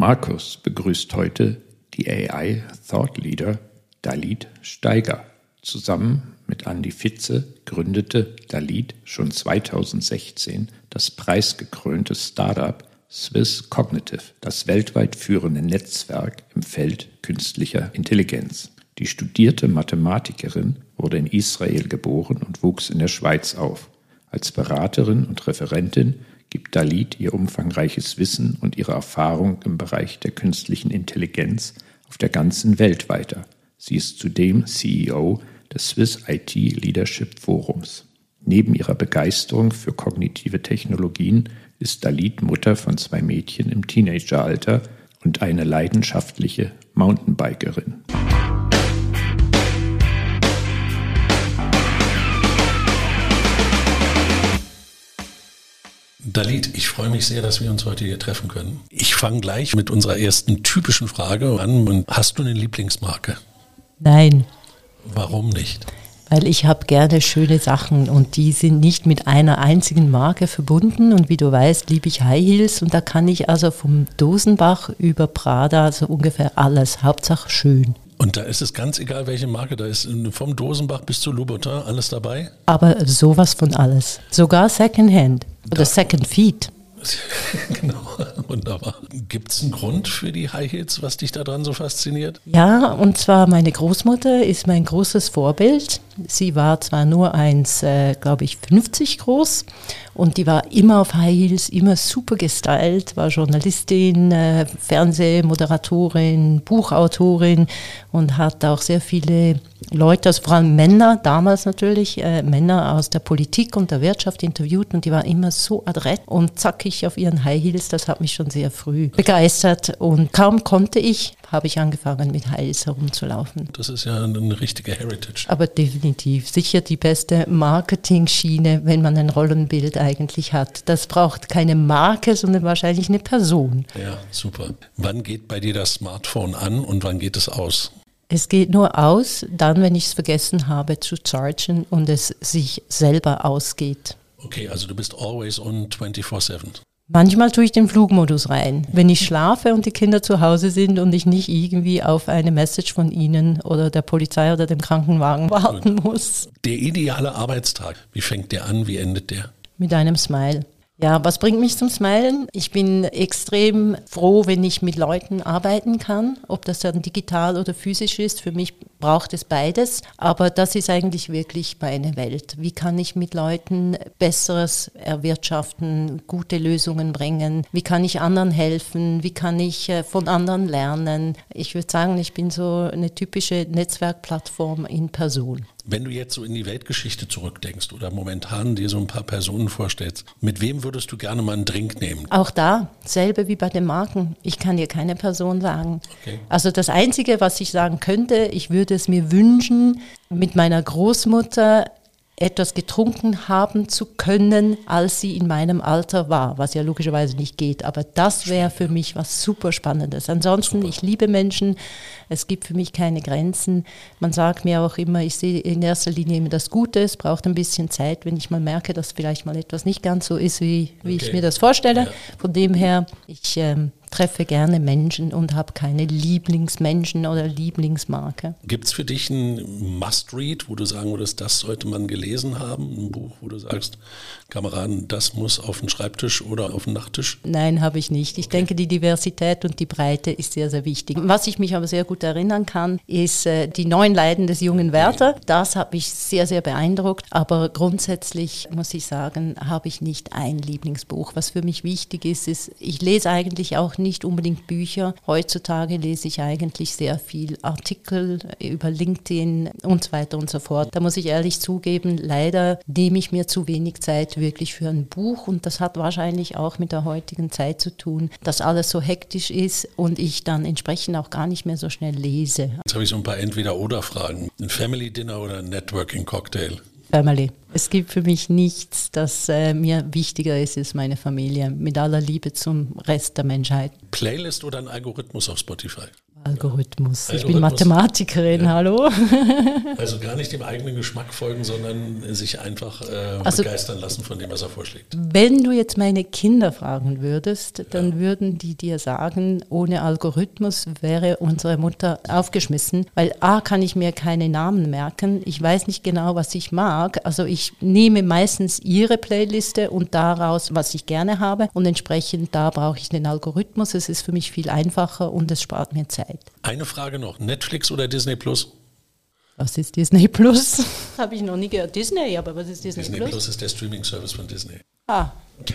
Markus begrüßt heute die AI Thought Leader Dalit Steiger. Zusammen mit Andy Fitze gründete Dalit schon 2016 das preisgekrönte Startup Swiss Cognitive, das weltweit führende Netzwerk im Feld künstlicher Intelligenz. Die studierte Mathematikerin wurde in Israel geboren und wuchs in der Schweiz auf. Als Beraterin und Referentin gibt Dalit ihr umfangreiches Wissen und ihre Erfahrung im Bereich der künstlichen Intelligenz auf der ganzen Welt weiter. Sie ist zudem CEO des Swiss IT Leadership Forums. Neben ihrer Begeisterung für kognitive Technologien ist Dalit Mutter von zwei Mädchen im Teenageralter und eine leidenschaftliche Mountainbikerin. Dalit, ich freue mich sehr, dass wir uns heute hier treffen können. Ich fange gleich mit unserer ersten typischen Frage an. Hast du eine Lieblingsmarke? Nein. Warum nicht? Weil ich habe gerne schöne Sachen und die sind nicht mit einer einzigen Marke verbunden. Und wie du weißt, liebe ich High Heels und da kann ich also vom Dosenbach über Prada so ungefähr alles. Hauptsache schön. Und da ist es ganz egal, welche Marke da ist. Vom Dosenbach bis zu Louboutin, alles dabei? Aber sowas von alles. Sogar Secondhand oder da. Second Feet. genau, wunderbar. Gibt es einen Grund für die High Heels, was dich daran so fasziniert? Ja, und zwar meine Großmutter ist mein großes Vorbild. Sie war zwar nur 1, äh, glaube ich, 50 groß und die war immer auf High Heels, immer super gestylt, war Journalistin, äh, Fernsehmoderatorin, Buchautorin und hat auch sehr viele Leute, also vor allem Männer, damals natürlich, äh, Männer aus der Politik und der Wirtschaft interviewt und die waren immer so adrett und zackig auf ihren High Heels. Das hat mich schon sehr früh begeistert und kaum konnte ich, habe ich angefangen mit Heels herumzulaufen. Das ist ja eine richtige Heritage. Aber definitiv sicher die beste Marketing-Schiene, wenn man ein Rollenbild eigentlich hat. Das braucht keine Marke, sondern wahrscheinlich eine Person. Ja, super. Wann geht bei dir das Smartphone an und wann geht es aus? Es geht nur aus, dann, wenn ich es vergessen habe zu chargen und es sich selber ausgeht. Okay, also du bist always on 24/7. Manchmal tue ich den Flugmodus rein, wenn ich schlafe und die Kinder zu Hause sind und ich nicht irgendwie auf eine Message von ihnen oder der Polizei oder dem Krankenwagen warten muss. Der ideale Arbeitstag, wie fängt der an, wie endet der? Mit einem Smile. Ja, was bringt mich zum Smilen? Ich bin extrem froh, wenn ich mit Leuten arbeiten kann, ob das dann digital oder physisch ist. Für mich braucht es beides, aber das ist eigentlich wirklich meine Welt. Wie kann ich mit Leuten Besseres erwirtschaften, gute Lösungen bringen? Wie kann ich anderen helfen? Wie kann ich äh, von anderen lernen? Ich würde sagen, ich bin so eine typische Netzwerkplattform in Person. Wenn du jetzt so in die Weltgeschichte zurückdenkst oder momentan dir so ein paar Personen vorstellst, mit wem würdest du gerne mal einen Drink nehmen? Auch da, selbe wie bei den Marken. Ich kann dir keine Person sagen. Okay. Also das Einzige, was ich sagen könnte, ich würde es mir wünschen, mit meiner Großmutter etwas getrunken haben zu können, als sie in meinem Alter war, was ja logischerweise nicht geht. Aber das wäre für mich was super Spannendes. Ansonsten, super. ich liebe Menschen, es gibt für mich keine Grenzen. Man sagt mir auch immer, ich sehe in erster Linie immer das Gute, es braucht ein bisschen Zeit, wenn ich mal merke, dass vielleicht mal etwas nicht ganz so ist, wie, wie okay. ich mir das vorstelle. Ja. Von dem her, ich ähm, treffe gerne Menschen und habe keine Lieblingsmenschen oder Lieblingsmarke. Gibt es für dich ein Must-Read, wo du sagen würdest, das sollte man gelesen haben? Ein Buch, wo du sagst, Kameraden, das muss auf den Schreibtisch oder auf den Nachttisch? Nein, habe ich nicht. Ich okay. denke, die Diversität und die Breite ist sehr, sehr wichtig. Was ich mich aber sehr gut erinnern kann, ist äh, die neuen Leiden des jungen Werther. Das hat mich sehr, sehr beeindruckt. Aber grundsätzlich muss ich sagen, habe ich nicht ein Lieblingsbuch. Was für mich wichtig ist, ist, ich lese eigentlich auch nicht unbedingt Bücher. Heutzutage lese ich eigentlich sehr viel Artikel über LinkedIn und so weiter und so fort. Da muss ich ehrlich zugeben, leider nehme ich mir zu wenig Zeit wirklich für ein Buch und das hat wahrscheinlich auch mit der heutigen Zeit zu tun, dass alles so hektisch ist und ich dann entsprechend auch gar nicht mehr so schnell lese. Jetzt habe ich so ein paar Entweder-Oder-Fragen. Ein Family Dinner oder ein Networking Cocktail? Family. Es gibt für mich nichts, das äh, mir wichtiger ist, als meine Familie. Mit aller Liebe zum Rest der Menschheit. Playlist oder ein Algorithmus auf Spotify? Algorithmus. Ich bin Mathematikerin, ja. hallo. Also gar nicht dem eigenen Geschmack folgen, sondern sich einfach äh, also, begeistern lassen von dem, was er vorschlägt. Wenn du jetzt meine Kinder fragen würdest, dann ja. würden die dir sagen, ohne Algorithmus wäre unsere Mutter aufgeschmissen, weil A kann ich mir keine Namen merken, ich weiß nicht genau, was ich mag. Also ich nehme meistens ihre Playliste und daraus, was ich gerne habe und entsprechend da brauche ich den Algorithmus. Es ist für mich viel einfacher und es spart mir Zeit. Zeit. Eine Frage noch: Netflix oder Disney Plus? Was ist Disney Plus? Habe ich noch nie gehört. Disney, aber was ist Disney, Disney Plus? Disney Plus ist der Streaming-Service von Disney. Ah.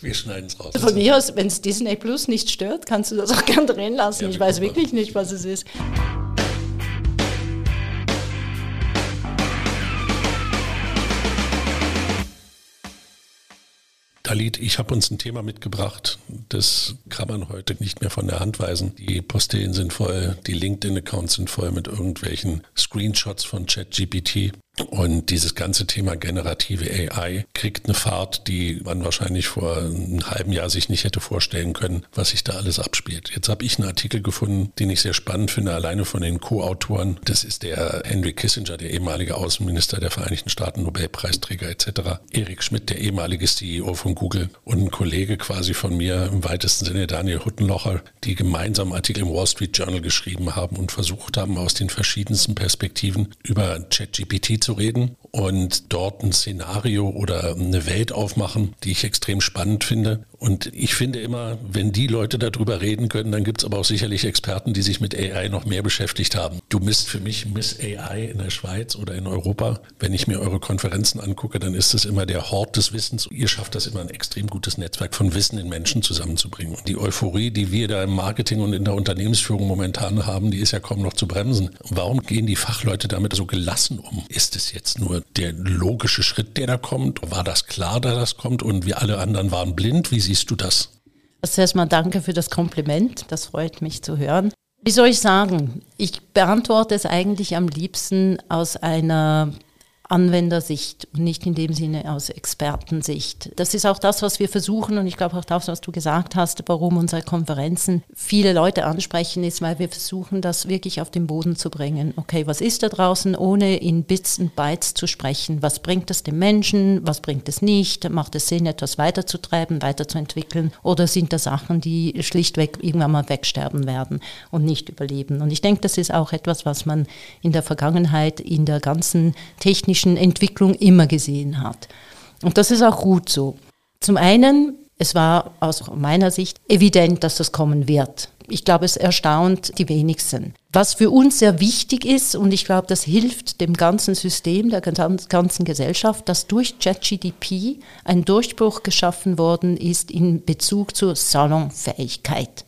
Wir schneiden es raus. Von mir aus, wenn es Disney Plus nicht stört, kannst du das auch gern drin lassen. Ja, ich weiß wirklich nicht, was es ist. Dalit, ich habe uns ein Thema mitgebracht, das kann man heute nicht mehr von der Hand weisen. Die Postillen sind voll, die LinkedIn-Accounts sind voll mit irgendwelchen Screenshots von ChatGPT. Und dieses ganze Thema generative AI kriegt eine Fahrt, die man wahrscheinlich vor einem halben Jahr sich nicht hätte vorstellen können, was sich da alles abspielt. Jetzt habe ich einen Artikel gefunden, den ich sehr spannend finde, alleine von den Co-Autoren. Das ist der Henry Kissinger, der ehemalige Außenminister der Vereinigten Staaten, Nobelpreisträger etc. Erik Schmidt, der ehemalige CEO von Google und ein Kollege quasi von mir im weitesten Sinne, Daniel Huttenlocher, die gemeinsam Artikel im Wall Street Journal geschrieben haben und versucht haben, aus den verschiedensten Perspektiven über ChatGPT zu reden und dort ein Szenario oder eine Welt aufmachen, die ich extrem spannend finde. Und ich finde immer, wenn die Leute darüber reden können, dann gibt es aber auch sicherlich Experten, die sich mit AI noch mehr beschäftigt haben. Du misst für mich Miss AI in der Schweiz oder in Europa. Wenn ich mir eure Konferenzen angucke, dann ist es immer der Hort des Wissens. Ihr schafft das immer ein extrem gutes Netzwerk von Wissen in Menschen zusammenzubringen. Und die Euphorie, die wir da im Marketing und in der Unternehmensführung momentan haben, die ist ja kaum noch zu bremsen. Warum gehen die Fachleute damit so gelassen um? Ist es jetzt nur der logische Schritt, der da kommt? War das klar, dass das kommt und wir alle anderen waren blind? Wie siehst du das? Also erstmal danke für das Kompliment, das freut mich zu hören. Wie soll ich sagen? Ich beantworte es eigentlich am liebsten aus einer Anwendersicht und nicht in dem Sinne aus Expertensicht. Das ist auch das, was wir versuchen und ich glaube auch das, was du gesagt hast, warum unsere Konferenzen viele Leute ansprechen, ist, weil wir versuchen, das wirklich auf den Boden zu bringen. Okay, was ist da draußen, ohne in Bits und Bytes zu sprechen? Was bringt es dem Menschen? Was bringt es nicht? Macht es Sinn, etwas weiterzutreiben, weiterzuentwickeln? Oder sind da Sachen, die schlichtweg irgendwann mal wegsterben werden und nicht überleben? Und ich denke, das ist auch etwas, was man in der Vergangenheit in der ganzen Technik technischen Entwicklung immer gesehen hat. Und das ist auch gut so. Zum einen, es war aus meiner Sicht evident, dass das kommen wird. Ich glaube, es erstaunt die wenigsten. Was für uns sehr wichtig ist, und ich glaube, das hilft dem ganzen System, der ganzen Gesellschaft, dass durch ChatGDP ein Durchbruch geschaffen worden ist in Bezug zur Salonfähigkeit.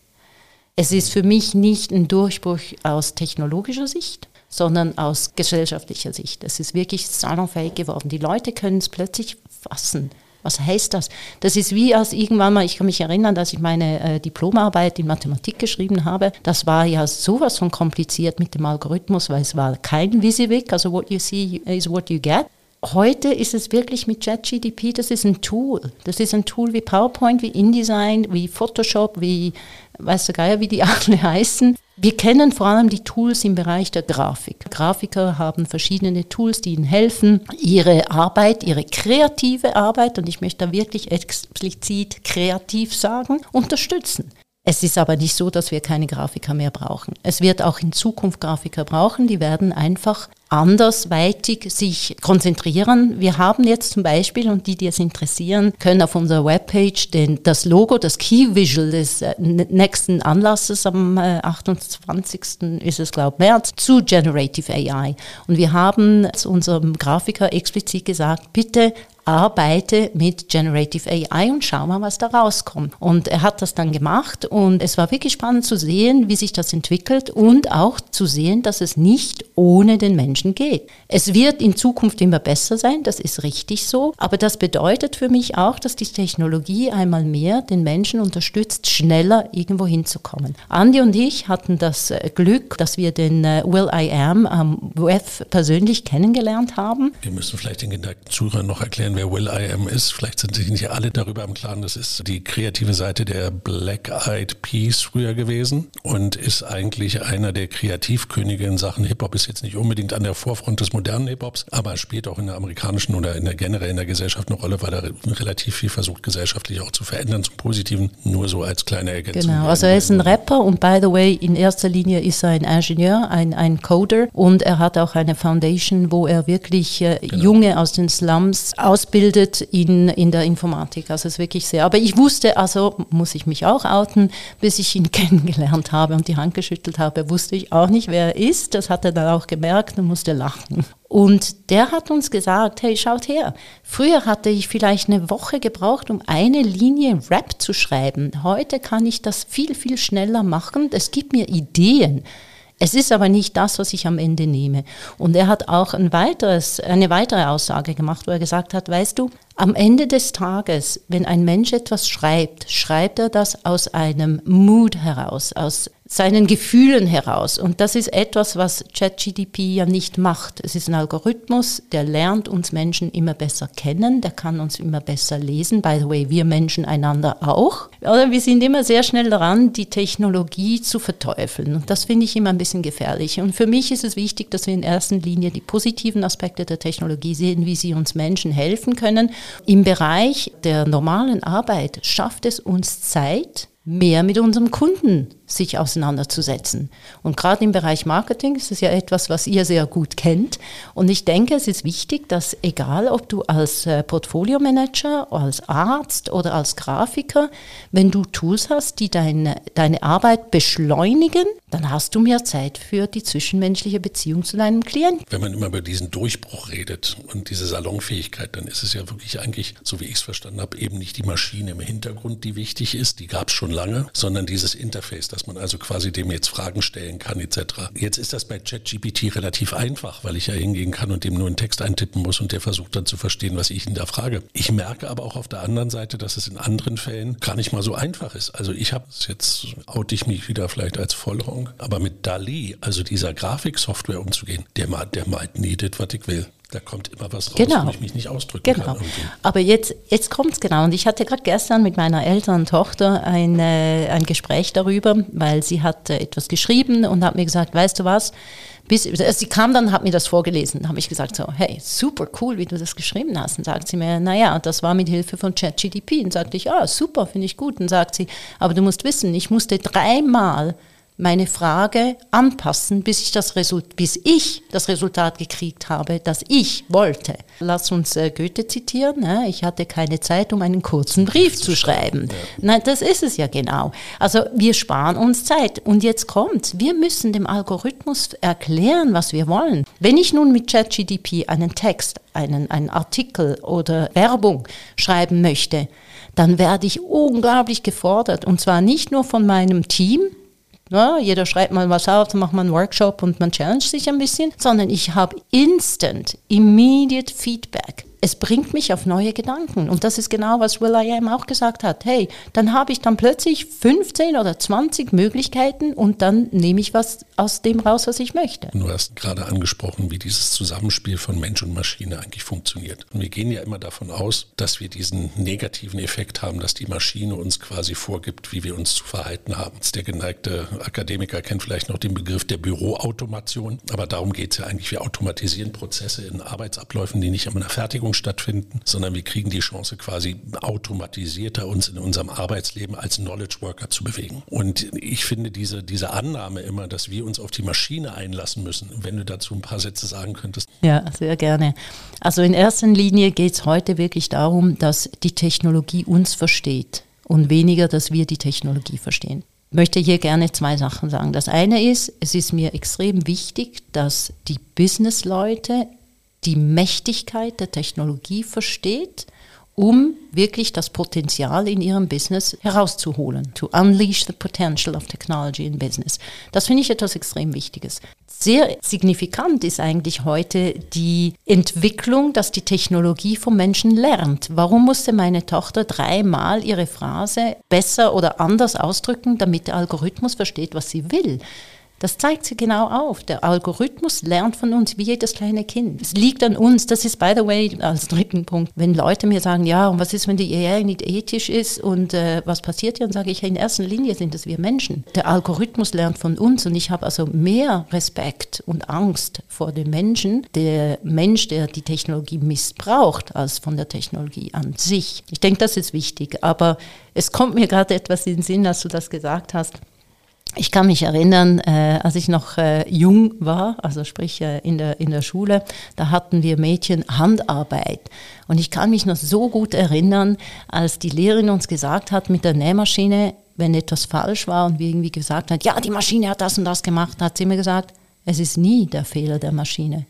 Es ist für mich nicht ein Durchbruch aus technologischer Sicht, sondern aus gesellschaftlicher Sicht. Es ist wirklich salonfähig geworden. Die Leute können es plötzlich fassen. Was heißt das? Das ist wie als irgendwann mal, ich kann mich erinnern, dass ich meine äh, Diplomarbeit in Mathematik geschrieben habe. Das war ja sowas von kompliziert mit dem Algorithmus, weil es war kein WYSIWYG, also what you see is what you get. Heute ist es wirklich mit ChatGDP, das ist ein Tool. Das ist ein Tool wie PowerPoint, wie InDesign, wie Photoshop, wie, weißt du Geier, wie die alle heißen. Wir kennen vor allem die Tools im Bereich der Grafik. Grafiker haben verschiedene Tools, die ihnen helfen, ihre Arbeit, ihre kreative Arbeit, und ich möchte da wirklich explizit kreativ sagen, unterstützen. Es ist aber nicht so, dass wir keine Grafiker mehr brauchen. Es wird auch in Zukunft Grafiker brauchen, die werden einfach andersweitig sich konzentrieren. Wir haben jetzt zum Beispiel, und die, die es interessieren, können auf unserer Webpage den, das Logo, das Key Visual des äh, nächsten Anlasses am 28. Äh, ist es, glaube März, zu Generative AI. Und wir haben zu unserem Grafiker explizit gesagt, bitte arbeite mit Generative AI und schau mal, was da rauskommt. Und er hat das dann gemacht und es war wirklich spannend zu sehen, wie sich das entwickelt und auch zu sehen, dass es nicht ohne den Menschen Menschen geht. Es wird in Zukunft immer besser sein, das ist richtig so, aber das bedeutet für mich auch, dass die Technologie einmal mehr den Menschen unterstützt, schneller irgendwo hinzukommen. Andi und ich hatten das äh, Glück, dass wir den äh, Will I Am am Web persönlich kennengelernt haben. Wir müssen vielleicht den geneigten Zuhörern noch erklären, wer Will I Am ist. Vielleicht sind sich nicht alle darüber im Klaren. Das ist die kreative Seite der Black Eyed Peas früher gewesen und ist eigentlich einer der Kreativkönige in Sachen Hip-Hop. Ist jetzt nicht unbedingt an der Vorfront des modernen Hip-Hops, aber spielt auch in der amerikanischen oder in der generell in der Gesellschaft eine Rolle, weil er relativ viel versucht, gesellschaftlich auch zu verändern zum Positiven. Nur so als kleine Ergänzung. Genau, also er ist ein Rapper und by the way, in erster Linie ist er ein Ingenieur, ein, ein Coder und er hat auch eine Foundation, wo er wirklich äh, genau. Junge aus den Slums ausbildet in, in der Informatik. Also es ist wirklich sehr. Aber ich wusste, also muss ich mich auch outen, bis ich ihn kennengelernt habe und die Hand geschüttelt habe, wusste ich auch nicht, wer er ist. Das hat er dann auch gemerkt und musste lachen. Und der hat uns gesagt, hey, schaut her, früher hatte ich vielleicht eine Woche gebraucht, um eine Linie Rap zu schreiben. Heute kann ich das viel, viel schneller machen. Es gibt mir Ideen. Es ist aber nicht das, was ich am Ende nehme. Und er hat auch ein weiteres, eine weitere Aussage gemacht, wo er gesagt hat, weißt du, am Ende des Tages, wenn ein Mensch etwas schreibt, schreibt er das aus einem Mood heraus, aus seinen Gefühlen heraus. Und das ist etwas, was ChatGDP ja nicht macht. Es ist ein Algorithmus, der lernt uns Menschen immer besser kennen, der kann uns immer besser lesen. By the way, wir Menschen einander auch. Oder wir sind immer sehr schnell daran, die Technologie zu verteufeln. Und das finde ich immer ein bisschen gefährlich. Und für mich ist es wichtig, dass wir in erster Linie die positiven Aspekte der Technologie sehen, wie sie uns Menschen helfen können. Im Bereich der normalen Arbeit schafft es uns Zeit, mehr mit unserem Kunden sich auseinanderzusetzen. Und gerade im Bereich Marketing ist es ja etwas, was ihr sehr gut kennt. Und ich denke, es ist wichtig, dass egal, ob du als äh, Portfolio-Manager, als Arzt oder als Grafiker, wenn du Tools hast, die deine, deine Arbeit beschleunigen, dann hast du mehr Zeit für die zwischenmenschliche Beziehung zu deinem Klienten. Wenn man immer über diesen Durchbruch redet und diese Salonfähigkeit, dann ist es ja wirklich eigentlich, so wie ich es verstanden habe, eben nicht die Maschine im Hintergrund, die wichtig ist, die gab es schon lange, sondern dieses Interface, dass man also quasi dem jetzt Fragen stellen kann etc. Jetzt ist das bei ChatGPT relativ einfach, weil ich ja hingehen kann und dem nur einen Text eintippen muss und der versucht dann zu verstehen, was ich ihn da frage. Ich merke aber auch auf der anderen Seite, dass es in anderen Fällen gar nicht mal so einfach ist. Also ich habe es jetzt, oute ich mich wieder vielleicht als Vollrong, aber mit DALI, also dieser Grafiksoftware umzugehen, der, der malt nie was ich will. Da kommt immer was raus, genau. wo ich mich nicht ausdrücken genau. kann. Irgendwie. Aber jetzt, jetzt kommt es genau. Und ich hatte gerade gestern mit meiner älteren Tochter ein, äh, ein Gespräch darüber, weil sie hat äh, etwas geschrieben und hat mir gesagt, weißt du was, bis, also sie kam dann, hat mir das vorgelesen. Da habe ich gesagt so, hey, super cool, wie du das geschrieben hast. Und sagt sie mir, naja, das war mit Hilfe von ChatGDP. Und sagte ich, ah, super, finde ich gut. Und sagt sie, aber du musst wissen, ich musste dreimal meine Frage anpassen, bis ich das, Result bis ich das Resultat gekriegt habe, das ich wollte. Lass uns äh, Goethe zitieren. Ne? Ich hatte keine Zeit, um einen kurzen Brief zu schreiben. Ja. Nein, das ist es ja genau. Also wir sparen uns Zeit. Und jetzt kommt, wir müssen dem Algorithmus erklären, was wir wollen. Wenn ich nun mit ChatGDP einen Text, einen, einen Artikel oder Werbung schreiben möchte, dann werde ich unglaublich gefordert. Und zwar nicht nur von meinem Team, ja, jeder schreibt mal was auf, dann macht man einen Workshop und man challenge sich ein bisschen, sondern ich habe instant, immediate Feedback es bringt mich auf neue Gedanken. Und das ist genau, was Will I Am auch gesagt hat. Hey, dann habe ich dann plötzlich 15 oder 20 Möglichkeiten und dann nehme ich was aus dem raus, was ich möchte. Du hast gerade angesprochen, wie dieses Zusammenspiel von Mensch und Maschine eigentlich funktioniert. Und wir gehen ja immer davon aus, dass wir diesen negativen Effekt haben, dass die Maschine uns quasi vorgibt, wie wir uns zu verhalten haben. Der geneigte Akademiker kennt vielleicht noch den Begriff der Büroautomation, aber darum geht es ja eigentlich. Wir automatisieren Prozesse in Arbeitsabläufen, die nicht in einer Fertigung stattfinden, sondern wir kriegen die Chance quasi automatisierter uns in unserem Arbeitsleben als Knowledge Worker zu bewegen. Und ich finde diese, diese Annahme immer, dass wir uns auf die Maschine einlassen müssen, wenn du dazu ein paar Sätze sagen könntest. Ja, sehr gerne. Also in erster Linie geht es heute wirklich darum, dass die Technologie uns versteht und weniger, dass wir die Technologie verstehen. Ich möchte hier gerne zwei Sachen sagen. Das eine ist, es ist mir extrem wichtig, dass die Businessleute die Mächtigkeit der Technologie versteht um wirklich das Potenzial in ihrem Business herauszuholen. To unleash the potential of technology in business. Das finde ich etwas extrem Wichtiges. Sehr signifikant ist eigentlich heute die Entwicklung, dass die Technologie vom Menschen lernt. Warum musste meine Tochter dreimal ihre Phrase besser oder anders ausdrücken, damit der Algorithmus versteht, was sie will? Das zeigt sie genau auf. Der Algorithmus lernt von uns wie jedes kleine Kind. Es liegt an uns. Das ist, by the way, als dritten Punkt. Wenn Leute mir sagen, ja, und was ist, wenn die AI nicht ethisch ist und äh, was passiert hier, dann sage ich, in erster Linie sind es wir Menschen. Der Algorithmus lernt von uns und ich habe also mehr Respekt und Angst vor dem Menschen, der Mensch, der die Technologie missbraucht, als von der Technologie an sich. Ich denke, das ist wichtig. Aber es kommt mir gerade etwas in den Sinn, als du das gesagt hast. Ich kann mich erinnern, äh, als ich noch äh, jung war, also sprich äh, in, der, in der Schule, da hatten wir Mädchen Handarbeit. Und ich kann mich noch so gut erinnern, als die Lehrerin uns gesagt hat mit der Nähmaschine, wenn etwas falsch war und wir irgendwie gesagt haben, ja, die Maschine hat das und das gemacht, hat sie mir gesagt, es ist nie der Fehler der Maschine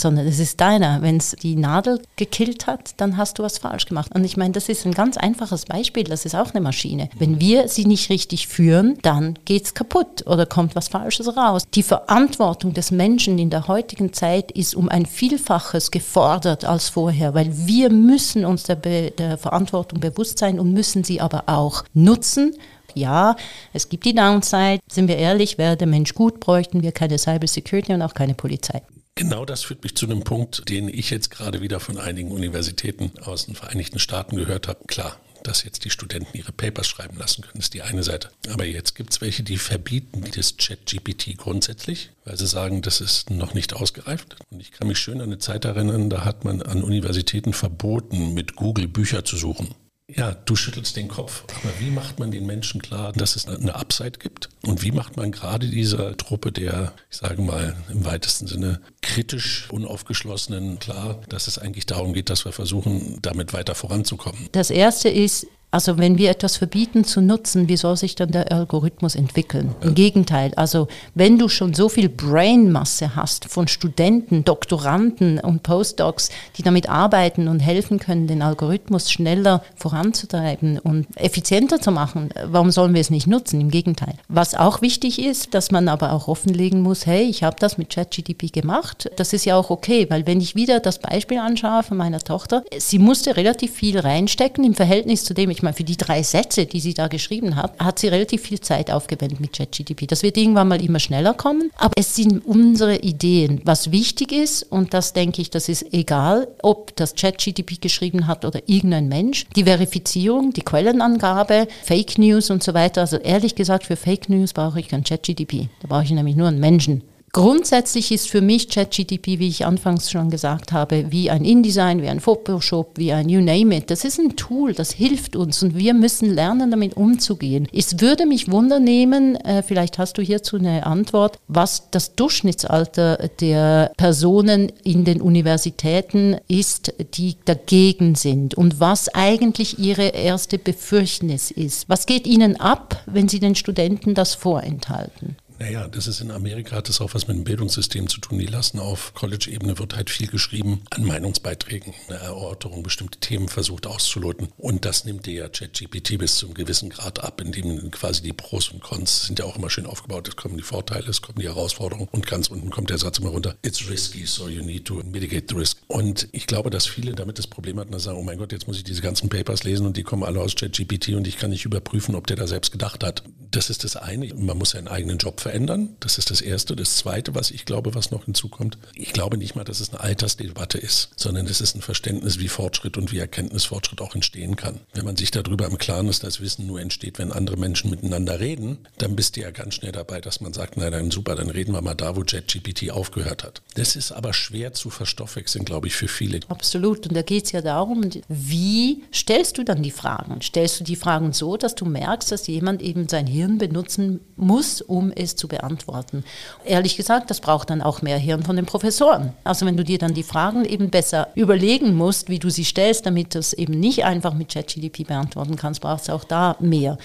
sondern es ist deiner. Wenn es die Nadel gekillt hat, dann hast du was falsch gemacht. Und ich meine, das ist ein ganz einfaches Beispiel, das ist auch eine Maschine. Wenn wir sie nicht richtig führen, dann geht es kaputt oder kommt was Falsches raus. Die Verantwortung des Menschen in der heutigen Zeit ist um ein Vielfaches gefordert als vorher, weil wir müssen uns der, Be der Verantwortung bewusst sein und müssen sie aber auch nutzen ja, es gibt die Downside. Sind wir ehrlich, wäre der Mensch gut, bräuchten wir keine Cyber Security und auch keine Polizei. Genau das führt mich zu einem Punkt, den ich jetzt gerade wieder von einigen Universitäten aus den Vereinigten Staaten gehört habe. Klar, dass jetzt die Studenten ihre Papers schreiben lassen können, ist die eine Seite. Aber jetzt gibt es welche, die verbieten das Chat-GPT grundsätzlich, weil sie sagen, das ist noch nicht ausgereift. Und ich kann mich schön an eine Zeit erinnern, da hat man an Universitäten verboten, mit Google Bücher zu suchen. Ja, du schüttelst den Kopf. Aber wie macht man den Menschen klar, dass es eine Upside gibt? Und wie macht man gerade dieser Truppe der, ich sage mal, im weitesten Sinne kritisch unaufgeschlossenen klar, dass es eigentlich darum geht, dass wir versuchen, damit weiter voranzukommen? Das erste ist, also wenn wir etwas verbieten zu nutzen, wie soll sich dann der Algorithmus entwickeln? Im Gegenteil, also wenn du schon so viel Brainmasse hast von Studenten, Doktoranden und Postdocs, die damit arbeiten und helfen können, den Algorithmus schneller voranzutreiben und effizienter zu machen, warum sollen wir es nicht nutzen? Im Gegenteil. Was auch wichtig ist, dass man aber auch offenlegen muss, hey, ich habe das mit ChatGDP gemacht. Das ist ja auch okay, weil wenn ich wieder das Beispiel anschaue von meiner Tochter, sie musste relativ viel reinstecken im Verhältnis zu dem, ich ich meine, für die drei Sätze, die sie da geschrieben hat, hat sie relativ viel Zeit aufgewendet mit ChatGDP. Das wird irgendwann mal immer schneller kommen, aber es sind unsere Ideen. Was wichtig ist, und das denke ich, das ist egal, ob das ChatGDP geschrieben hat oder irgendein Mensch, die Verifizierung, die Quellenangabe, Fake News und so weiter. Also ehrlich gesagt, für Fake News brauche ich kein ChatGDP. Da brauche ich nämlich nur einen Menschen. Grundsätzlich ist für mich ChatGTP, wie ich anfangs schon gesagt habe, wie ein InDesign, wie ein Photoshop, wie ein You Name It. Das ist ein Tool, das hilft uns und wir müssen lernen, damit umzugehen. Es würde mich wundernehmen, äh, vielleicht hast du hierzu eine Antwort, was das Durchschnittsalter der Personen in den Universitäten ist, die dagegen sind und was eigentlich ihre erste Befürchtnis ist. Was geht ihnen ab, wenn sie den Studenten das vorenthalten? Naja, das ist in Amerika, hat das auch was mit dem Bildungssystem zu tun. Die lassen auf College-Ebene wird halt viel geschrieben an Meinungsbeiträgen, eine Erörterung, bestimmte Themen versucht auszuloten. Und das nimmt dir ja ChatGPT bis zu einem gewissen Grad ab, indem quasi die Pros und Cons sind ja auch immer schön aufgebaut. Es kommen die Vorteile, es kommen die Herausforderungen und ganz unten kommt der Satz immer runter. It's risky, so you need to mitigate the risk. Und ich glaube, dass viele damit das Problem hatten, dass sagen, oh mein Gott, jetzt muss ich diese ganzen Papers lesen und die kommen alle aus ChatGPT und ich kann nicht überprüfen, ob der da selbst gedacht hat. Das ist das eine. Man muss seinen eigenen Job verändern verändern. Das ist das Erste. Das Zweite, was ich glaube, was noch hinzukommt, ich glaube nicht mal, dass es eine Altersdebatte ist, sondern es ist ein Verständnis, wie Fortschritt und wie Erkenntnisfortschritt auch entstehen kann. Wenn man sich darüber im Klaren ist, dass Wissen nur entsteht, wenn andere Menschen miteinander reden, dann bist du ja ganz schnell dabei, dass man sagt, na dann super, dann reden wir mal da, wo JetGPT aufgehört hat. Das ist aber schwer zu verstoffwechseln, glaube ich, für viele. Absolut. Und da geht es ja darum, wie stellst du dann die Fragen? Stellst du die Fragen so, dass du merkst, dass jemand eben sein Hirn benutzen muss, um es zu beantworten. Ehrlich gesagt, das braucht dann auch mehr Hirn von den Professoren. Also wenn du dir dann die Fragen eben besser überlegen musst, wie du sie stellst, damit du es eben nicht einfach mit ChatGDP beantworten kannst, braucht es auch da mehr.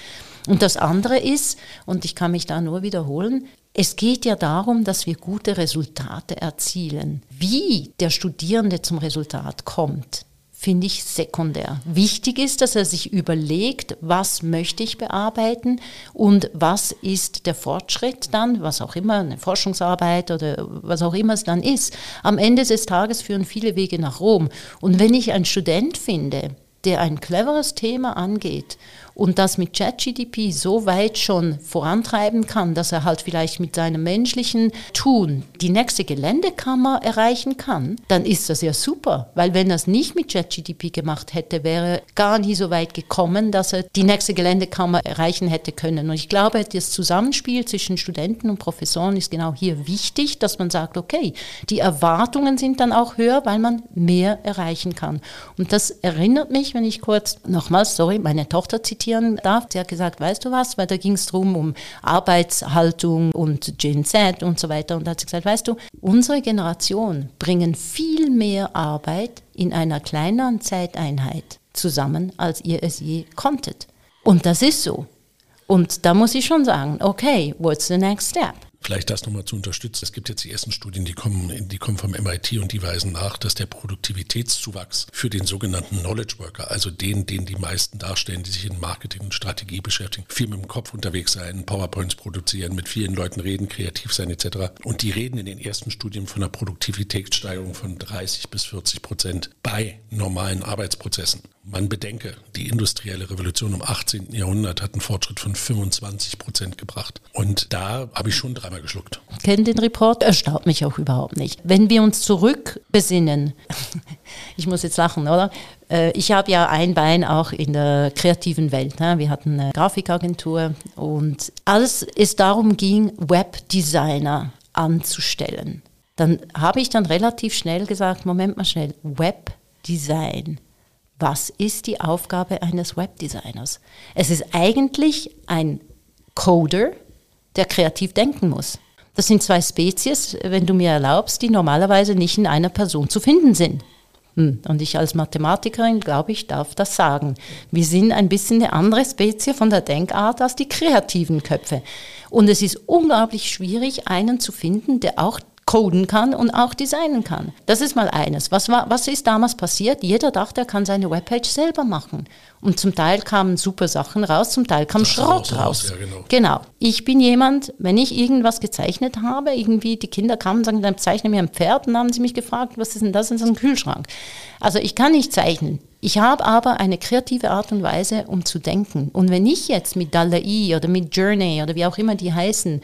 Und das andere ist, und ich kann mich da nur wiederholen, es geht ja darum, dass wir gute Resultate erzielen. Wie der Studierende zum Resultat kommt, finde ich sekundär. Wichtig ist, dass er sich überlegt, was möchte ich bearbeiten und was ist der Fortschritt dann, was auch immer, eine Forschungsarbeit oder was auch immer es dann ist. Am Ende des Tages führen viele Wege nach Rom. Und wenn ich einen Student finde, der ein cleveres Thema angeht und das mit ChatGDP so weit schon vorantreiben kann, dass er halt vielleicht mit seinem menschlichen Tun die nächste Geländekammer erreichen kann, dann ist das ja super, weil wenn er es nicht mit ChatGDP gemacht hätte, wäre er gar nie so weit gekommen, dass er die nächste Geländekammer erreichen hätte können. Und ich glaube, das Zusammenspiel zwischen Studenten und Professoren ist genau hier wichtig, dass man sagt, okay, die Erwartungen sind dann auch höher, weil man mehr erreichen kann. Und das erinnert mich, wenn ich kurz nochmals, sorry, meine Tochter zitiere, zitieren darf. Sie hat gesagt, weißt du was, weil da ging es darum, um Arbeitshaltung und Gen Z und so weiter. Und da hat sie gesagt, weißt du, unsere Generation bringen viel mehr Arbeit in einer kleineren Zeiteinheit zusammen, als ihr es je konntet. Und das ist so. Und da muss ich schon sagen, okay, what's the next step? Vielleicht das nochmal zu unterstützen. Es gibt jetzt die ersten Studien, die kommen, die kommen vom MIT und die weisen nach, dass der Produktivitätszuwachs für den sogenannten Knowledge Worker, also den, den die meisten darstellen, die sich in Marketing und Strategie beschäftigen, viel mit dem Kopf unterwegs sein, PowerPoints produzieren, mit vielen Leuten reden, kreativ sein etc. Und die reden in den ersten Studien von einer Produktivitätssteigerung von 30 bis 40 Prozent bei normalen Arbeitsprozessen. Man bedenke, die industrielle Revolution im 18. Jahrhundert hat einen Fortschritt von 25 Prozent gebracht. Und da habe ich schon dreimal geschluckt. Kennen den Report, erstaunt mich auch überhaupt nicht. Wenn wir uns zurückbesinnen, ich muss jetzt lachen, oder? Äh, ich habe ja ein Bein auch in der kreativen Welt. Ne? Wir hatten eine Grafikagentur und als es darum ging, Webdesigner anzustellen, dann habe ich dann relativ schnell gesagt, Moment mal schnell, Webdesign was ist die Aufgabe eines Webdesigners? Es ist eigentlich ein Coder, der kreativ denken muss. Das sind zwei Spezies, wenn du mir erlaubst, die normalerweise nicht in einer Person zu finden sind. Hm, und ich als Mathematikerin glaube ich, darf das sagen. Wir sind ein bisschen eine andere Spezies von der Denkart als die kreativen Köpfe. Und es ist unglaublich schwierig, einen zu finden, der auch coden kann und auch designen kann. Das ist mal eines. Was, war, was ist damals passiert? Jeder dachte, er kann seine Webpage selber machen. Und zum Teil kamen super Sachen raus, zum Teil kam das Schrott raus. raus. Ja, genau. genau. Ich bin jemand, wenn ich irgendwas gezeichnet habe, irgendwie die Kinder kamen und sagen, dann zeichne mir ein Pferd und dann haben sie mich gefragt, was ist denn das in so einem Kühlschrank? Also ich kann nicht zeichnen. Ich habe aber eine kreative Art und Weise, um zu denken. Und wenn ich jetzt mit Dalai oder mit Journey oder wie auch immer die heißen,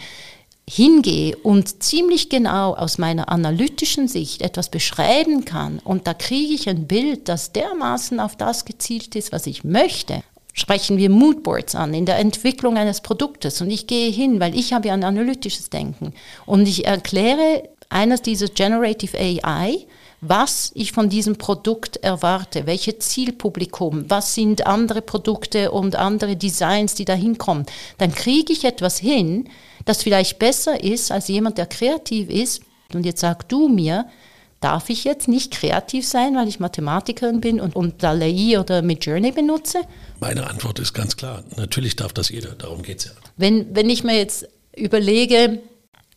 hingehe und ziemlich genau aus meiner analytischen Sicht etwas beschreiben kann und da kriege ich ein Bild, das dermaßen auf das gezielt ist, was ich möchte, sprechen wir Moodboards an in der Entwicklung eines Produktes. Und ich gehe hin, weil ich habe ja ein analytisches Denken. Und ich erkläre eines dieser Generative AI, was ich von diesem Produkt erwarte, welche Zielpublikum, was sind andere Produkte und andere Designs, die da hinkommen, dann kriege ich etwas hin, das vielleicht besser ist als jemand, der kreativ ist. Und jetzt sag du mir, darf ich jetzt nicht kreativ sein, weil ich Mathematikerin bin und, und Dalai oder Midjourney benutze? Meine Antwort ist ganz klar, natürlich darf das jeder, darum geht es ja. Wenn, wenn ich mir jetzt überlege,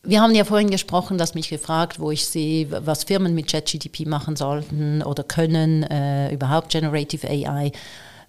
wir haben ja vorhin gesprochen, dass mich gefragt, wo ich sehe, was Firmen mit ChatGDP machen sollten oder können, äh, überhaupt Generative AI.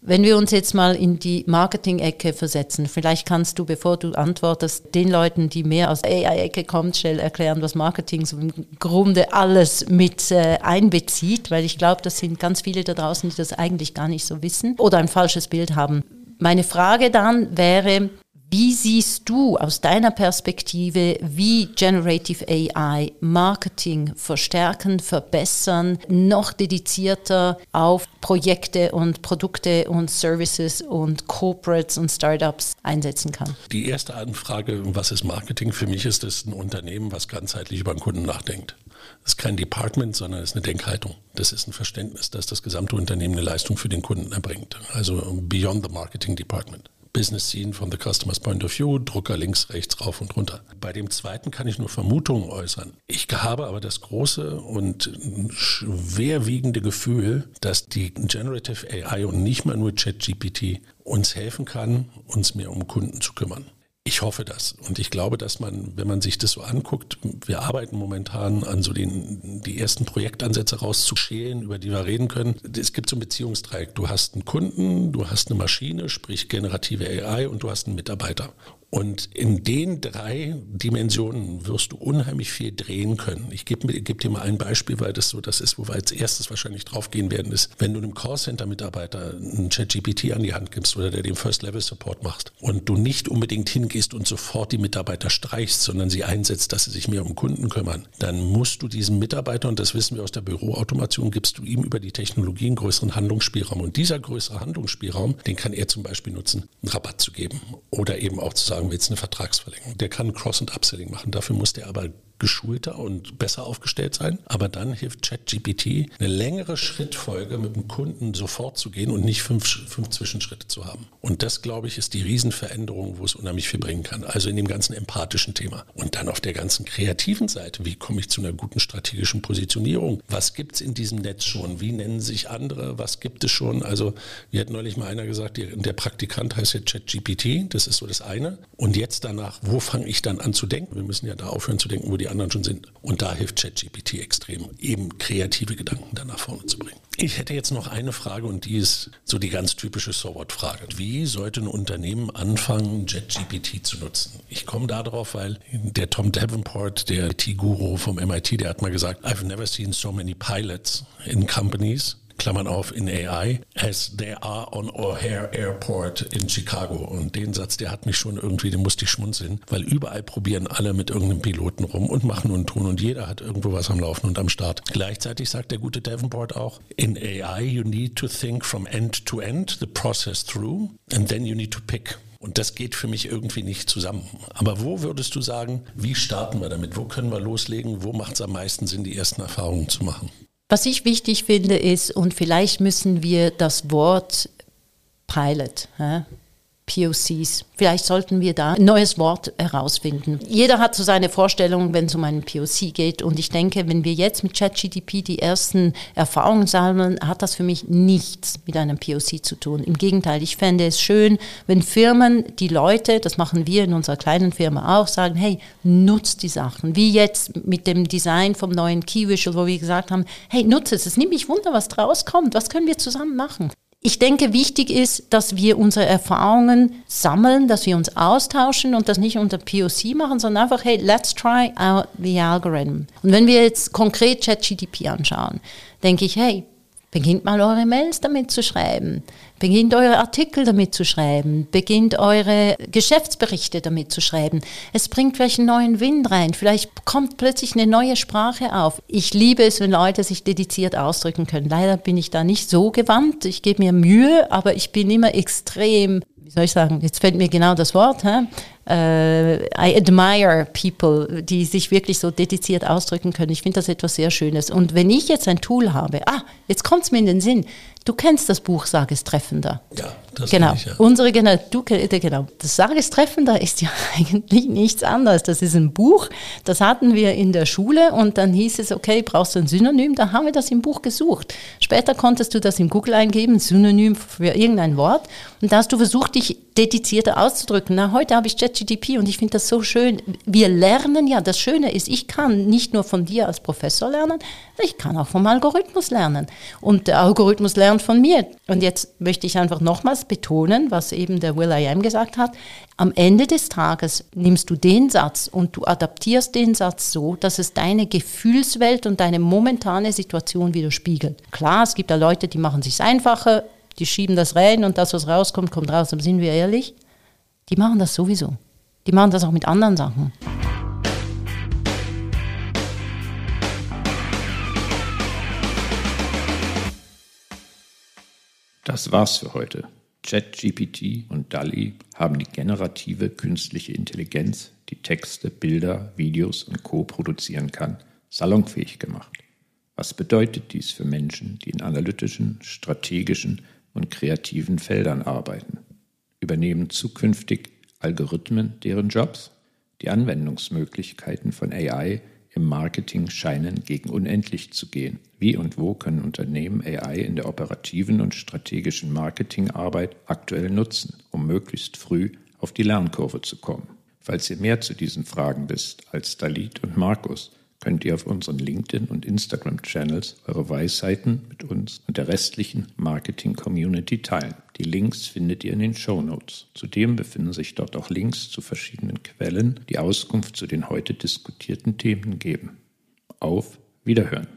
Wenn wir uns jetzt mal in die Marketing-Ecke versetzen, vielleicht kannst du, bevor du antwortest, den Leuten, die mehr aus AI-Ecke kommen, schnell erklären, was Marketing so im Grunde alles mit äh, einbezieht, weil ich glaube, das sind ganz viele da draußen, die das eigentlich gar nicht so wissen oder ein falsches Bild haben. Meine Frage dann wäre, wie siehst du aus deiner Perspektive, wie Generative AI Marketing verstärken, verbessern, noch dedizierter auf Projekte und Produkte und Services und Corporates und Startups einsetzen kann? Die erste Anfrage, was ist Marketing? Für mich ist es ein Unternehmen, was ganzheitlich über den Kunden nachdenkt. Das ist kein Department, sondern es ist eine Denkhaltung. Das ist ein Verständnis, dass das gesamte Unternehmen eine Leistung für den Kunden erbringt. Also beyond the marketing department. Business Scene from the Customer's Point of View, Drucker links, rechts, rauf und runter. Bei dem zweiten kann ich nur Vermutungen äußern. Ich habe aber das große und schwerwiegende Gefühl, dass die Generative AI und nicht mal nur ChatGPT uns helfen kann, uns mehr um Kunden zu kümmern. Ich hoffe das. Und ich glaube, dass man, wenn man sich das so anguckt, wir arbeiten momentan an so den, die ersten Projektansätze rauszuschälen, über die wir reden können. Es gibt so ein Beziehungsdreieck. Du hast einen Kunden, du hast eine Maschine, sprich generative AI und du hast einen Mitarbeiter. Und in den drei Dimensionen wirst du unheimlich viel drehen können. Ich gebe geb dir mal ein Beispiel, weil das so das ist, wo wir als erstes wahrscheinlich draufgehen werden, ist, wenn du einem Callcenter-Mitarbeiter einen ChatGPT an die Hand gibst oder der den First-Level-Support macht und du nicht unbedingt hingehst und sofort die Mitarbeiter streichst, sondern sie einsetzt, dass sie sich mehr um Kunden kümmern, dann musst du diesem Mitarbeiter, und das wissen wir aus der Büroautomation, gibst du ihm über die Technologie einen größeren Handlungsspielraum. Und dieser größere Handlungsspielraum, den kann er zum Beispiel nutzen, einen Rabatt zu geben oder eben auch zu sagen, sagen wir jetzt eine Vertragsverlängerung. Der kann Cross- und Upselling machen. Dafür muss der aber geschulter und besser aufgestellt sein. Aber dann hilft ChatGPT, eine längere Schrittfolge mit dem Kunden sofort zu gehen und nicht fünf, fünf Zwischenschritte zu haben. Und das, glaube ich, ist die Riesenveränderung, wo es unheimlich viel bringen kann. Also in dem ganzen empathischen Thema. Und dann auf der ganzen kreativen Seite, wie komme ich zu einer guten strategischen Positionierung? Was gibt es in diesem Netz schon? Wie nennen sich andere? Was gibt es schon? Also, mir hat neulich mal einer gesagt, der Praktikant heißt ja ChatGPT, das ist so das eine. Und jetzt danach, wo fange ich dann an zu denken? Wir müssen ja da aufhören zu denken, wo die die anderen schon sind. Und da hilft ChatGPT extrem, eben kreative Gedanken dann nach vorne zu bringen. Ich hätte jetzt noch eine Frage und die ist so die ganz typische So-What-Frage. Wie sollte ein Unternehmen anfangen, ChatGPT zu nutzen? Ich komme darauf, weil der Tom Davenport, der IT-Guru vom MIT, der hat mal gesagt, I've never seen so many pilots in companies Klammern auf, in AI, as they are on O'Hare Airport in Chicago. Und den Satz, der hat mich schon irgendwie, den musste ich schmunzeln, weil überall probieren alle mit irgendeinem Piloten rum und machen und tun und jeder hat irgendwo was am Laufen und am Start. Gleichzeitig sagt der gute Davenport auch, in AI you need to think from end to end, the process through, and then you need to pick. Und das geht für mich irgendwie nicht zusammen. Aber wo würdest du sagen, wie starten wir damit? Wo können wir loslegen? Wo macht es am meisten Sinn, die ersten Erfahrungen zu machen? Was ich wichtig finde ist, und vielleicht müssen wir das Wort Pilot, POCs. Vielleicht sollten wir da ein neues Wort herausfinden. Jeder hat so seine Vorstellung, wenn es um einen POC geht. Und ich denke, wenn wir jetzt mit ChatGDP die ersten Erfahrungen sammeln, hat das für mich nichts mit einem POC zu tun. Im Gegenteil, ich fände es schön, wenn Firmen, die Leute, das machen wir in unserer kleinen Firma auch, sagen, hey, nutzt die Sachen. Wie jetzt mit dem Design vom neuen Key Visual, wo wir gesagt haben, hey, nutze es. Es nimmt mich wunder, was draus kommt. Was können wir zusammen machen? Ich denke, wichtig ist, dass wir unsere Erfahrungen sammeln, dass wir uns austauschen und das nicht unter POC machen, sondern einfach, hey, let's try out the algorithm. Und wenn wir jetzt konkret ChatGDP anschauen, denke ich, hey, Beginnt mal eure Mails damit zu schreiben. Beginnt eure Artikel damit zu schreiben. Beginnt eure Geschäftsberichte damit zu schreiben. Es bringt vielleicht einen neuen Wind rein. Vielleicht kommt plötzlich eine neue Sprache auf. Ich liebe es, wenn Leute sich dediziert ausdrücken können. Leider bin ich da nicht so gewandt. Ich gebe mir Mühe, aber ich bin immer extrem wie soll ich sagen, jetzt fällt mir genau das Wort, hä? Uh, I admire people, die sich wirklich so dediziert ausdrücken können. Ich finde das etwas sehr Schönes. Und wenn ich jetzt ein Tool habe, ah, jetzt kommt es mir in den Sinn, Du kennst das Buch Sag es treffender. Ja, das genau. Ich, ja. Unsere du genau. Das Sag es treffender ist ja eigentlich nichts anderes. Das ist ein Buch, das hatten wir in der Schule und dann hieß es, okay, brauchst du ein Synonym? Da haben wir das im Buch gesucht. Später konntest du das im Google eingeben, Synonym für irgendein Wort und da hast du versucht, dich dedizierter auszudrücken. Na, heute habe ich ChatGDP und ich finde das so schön. Wir lernen ja, das Schöne ist, ich kann nicht nur von dir als Professor lernen, ich kann auch vom Algorithmus lernen. Und der Algorithmus lernt von mir. Und jetzt möchte ich einfach nochmals betonen, was eben der Will I Am gesagt hat. Am Ende des Tages nimmst du den Satz und du adaptierst den Satz so, dass es deine Gefühlswelt und deine momentane Situation widerspiegelt. Klar, es gibt da Leute, die machen sich einfacher, die schieben das rein und das, was rauskommt, kommt raus. Aber sind wir ehrlich? Die machen das sowieso. Die machen das auch mit anderen Sachen. Das war's für heute. ChatGPT und DALI haben die generative künstliche Intelligenz, die Texte, Bilder, Videos und Co. produzieren kann, salonfähig gemacht. Was bedeutet dies für Menschen, die in analytischen, strategischen und kreativen Feldern arbeiten. Übernehmen zukünftig Algorithmen deren Jobs? Die Anwendungsmöglichkeiten von AI im Marketing scheinen gegen unendlich zu gehen. Wie und wo können Unternehmen AI in der operativen und strategischen Marketingarbeit aktuell nutzen, um möglichst früh auf die Lernkurve zu kommen? Falls ihr mehr zu diesen Fragen wisst als Dalit und Markus, könnt ihr auf unseren LinkedIn- und Instagram-Channels eure Weisheiten mit uns und der restlichen Marketing-Community teilen. Die Links findet ihr in den Show Notes. Zudem befinden sich dort auch Links zu verschiedenen Quellen, die Auskunft zu den heute diskutierten Themen geben. Auf Wiederhören!